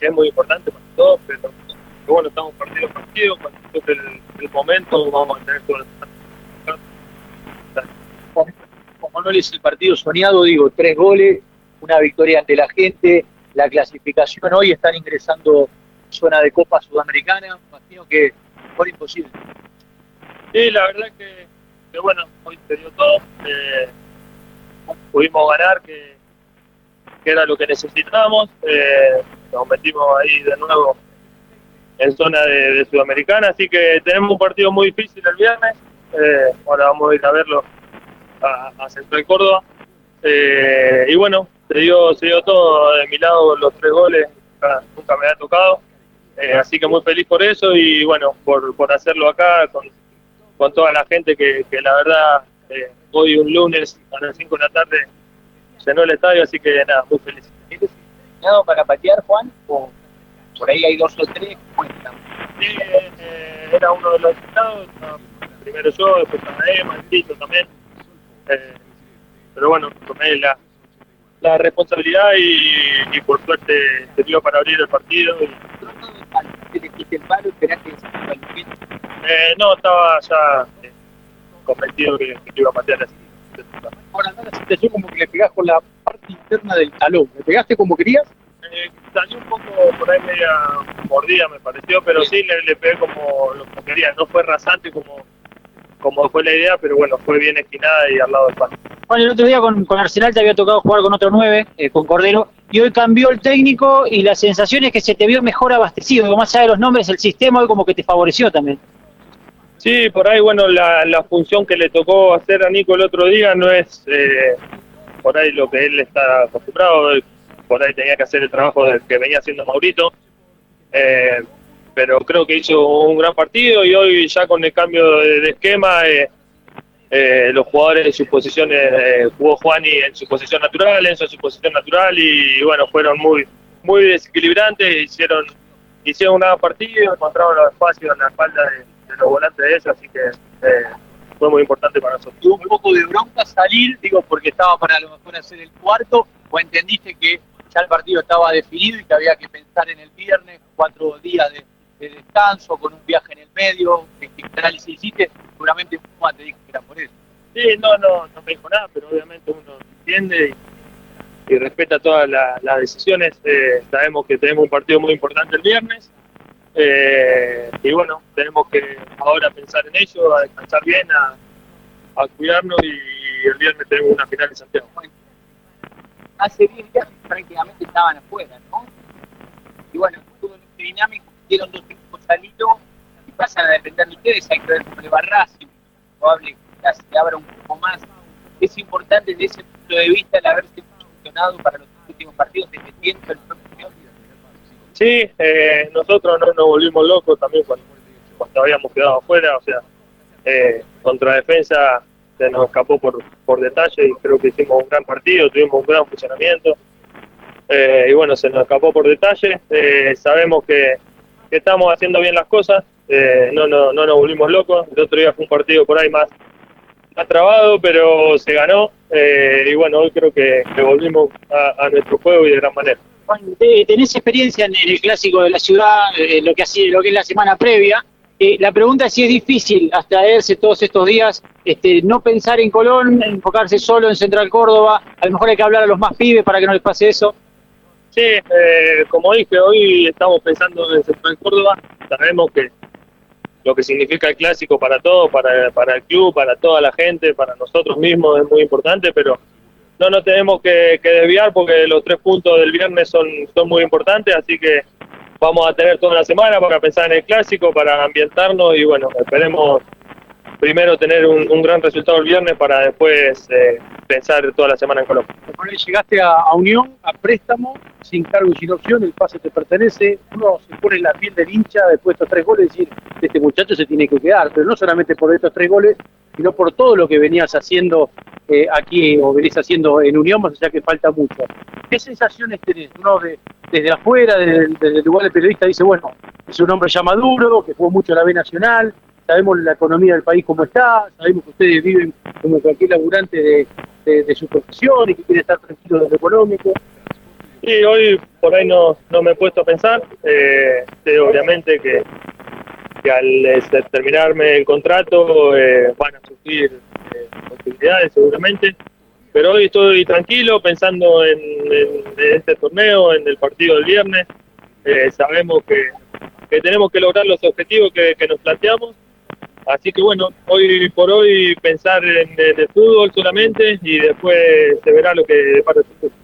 es muy importante para todos, pero, bueno, estamos partido a partido, cuando el, momento vamos a tener todo el... Como no es el partido soñado, digo, tres goles, una victoria ante la gente, la clasificación hoy están ingresando zona de Copa Sudamericana, imagino que fue imposible. Sí, la verdad que, que bueno, hoy se todo, pudimos ganar, que, que, era lo que necesitábamos, eh, nos metimos ahí de nuevo en zona de, Sudamericana, así que tenemos un partido muy difícil el viernes, eh, ahora vamos a ir a verlo a, a Central Córdoba, eh, y bueno, se dio, se dio todo de mi lado, los tres goles, nunca, me ha tocado. Eh, así que muy feliz por eso y bueno, por, por hacerlo acá con, con toda la gente que, que la verdad hoy un lunes a las 5 de la tarde llenó el estadio, así que nada, muy feliz. ¿Tienes diseñado para patear, Juan? ¿O por ahí hay dos o tres? Sí, eh, era uno de los estados, primero yo, después Emma, el también. Eh, pero bueno, tomé la, la responsabilidad y, y, por suerte se dio para abrir el partido. Y... el palo esperaste eh, No, estaba ya eh, convencido que, que, iba a patear así. Ahora, la situación como que le pegás con la parte interna del talón. ¿Le pegaste como querías? Eh, salió un poco por ahí media mordida, me pareció, pero sí le, le pegué como lo que quería. No fue rasante como como fue la idea, pero bueno, fue bien esquinada y al lado del palo. Bueno, el otro día con, con Arsenal te había tocado jugar con otro 9, eh, con Cordero, y hoy cambió el técnico y la sensación es que se te vio mejor abastecido, más allá de los nombres, el sistema hoy como que te favoreció también. Sí, por ahí, bueno, la, la función que le tocó hacer a Nico el otro día no es eh, por ahí lo que él está acostumbrado, por ahí tenía que hacer el trabajo del que venía haciendo Maurito. Eh, pero creo que hizo un gran partido y hoy ya con el cambio de, esquema eh, eh, los jugadores en sus posiciones, eh, jugó Juani en su posición natural, Enzo en su posición natural y, bueno, fueron muy muy desequilibrantes, hicieron hicieron un gran partido, encontraron los espacios en la espalda de, de los volantes de ellos, así que eh, fue muy importante para nosotros. ¿Tuvo un poco de bronca salir, digo, porque estaba para a lo mejor hacer el cuarto, o entendiste que ya el partido estaba definido y que había que pensar en el viernes, cuatro días de de descanso, con un viaje en el medio, ¿qué análisis hiciste? Seguramente Puma te dijo que era por eso. Sí, no, no, no me dijo nada, pero obviamente uno entiende y, y respeta todas la, las decisiones. Eh, sabemos que tenemos un partido muy importante el viernes eh, y bueno, tenemos que ahora pensar en ello, a descansar bien, a, a cuidarnos y, el viernes tenemos una final en Santiago. Hace 10 días prácticamente estaban afuera, ¿no? Y bueno, todo este dinámico dieron dos equipos salidos y pasan a depender de ustedes, hay que ver cómo le va probable que se abra un poco más. Es importante desde ese punto de vista el haberse funcionado para los últimos partidos propio Sí, eh, nosotros no nos volvimos locos también cuando, habíamos quedado afuera, o sea, eh, contra defensa se nos escapó por, por detalle y creo que hicimos un gran partido, tuvimos un gran funcionamiento. Eh, y bueno, se nos escapó por detalle. Eh, sabemos que, que estamos haciendo bien las cosas, eh, no, no, no nos volvimos locos. El otro día fue un partido por ahí más, más trabado, pero se ganó. Eh, y bueno, hoy creo que, que volvimos a, a, nuestro juego y de gran manera. Juan, tenés experiencia en el clásico de la ciudad, eh, lo, que así, lo que es la semana previa. Eh, la pregunta es si es difícil abstraerse todos estos días, este, no pensar en Colón, enfocarse solo en Central Córdoba. A lo mejor hay que hablar a los más pibes para que no les pase eso. Sí, eh, como dije, hoy estamos pensando en Central Córdoba. Sabemos que lo que significa el clásico para todos, para, para el club, para toda la gente, para nosotros mismos es muy importante, pero no nos tenemos que, que desviar porque los tres puntos del viernes son, son muy importantes, así que vamos a tener toda la semana para pensar en el clásico, para ambientarnos y bueno, esperemos primero tener un, gran resultado el viernes para después eh, pensar toda la semana en Colombia. Llegaste a, Unión, a préstamo, sin cargo y sin opción, el pase te pertenece, uno se pone la piel del hincha después de estos tres goles y decir, este muchacho se tiene que quedar, pero no solamente por estos tres goles, sino por todo lo que venías haciendo eh, aquí o venís haciendo en Unión, más allá que falta mucho. ¿Qué sensaciones tenés? Uno de, desde afuera, desde, desde el lugar del periodista, dice, bueno, es un hombre ya maduro, que jugó mucho en la B Nacional, sabemos la economía del país cómo está, sabemos que ustedes viven como cualquier laburante de, de, de su profesión y que quiere estar tranquilo desde lo económico. Sí, hoy por ahí no, no me he puesto a pensar. Eh, obviamente que, que al este, terminarme el contrato eh, van a surgir eh, posibilidades seguramente. Pero hoy estoy tranquilo pensando en, este torneo, en el partido del viernes. Eh, sabemos que, que tenemos que lograr los objetivos que nos planteamos Así que bueno, hoy por hoy pensar en, el fútbol solamente y después se verá lo que depara el futuro.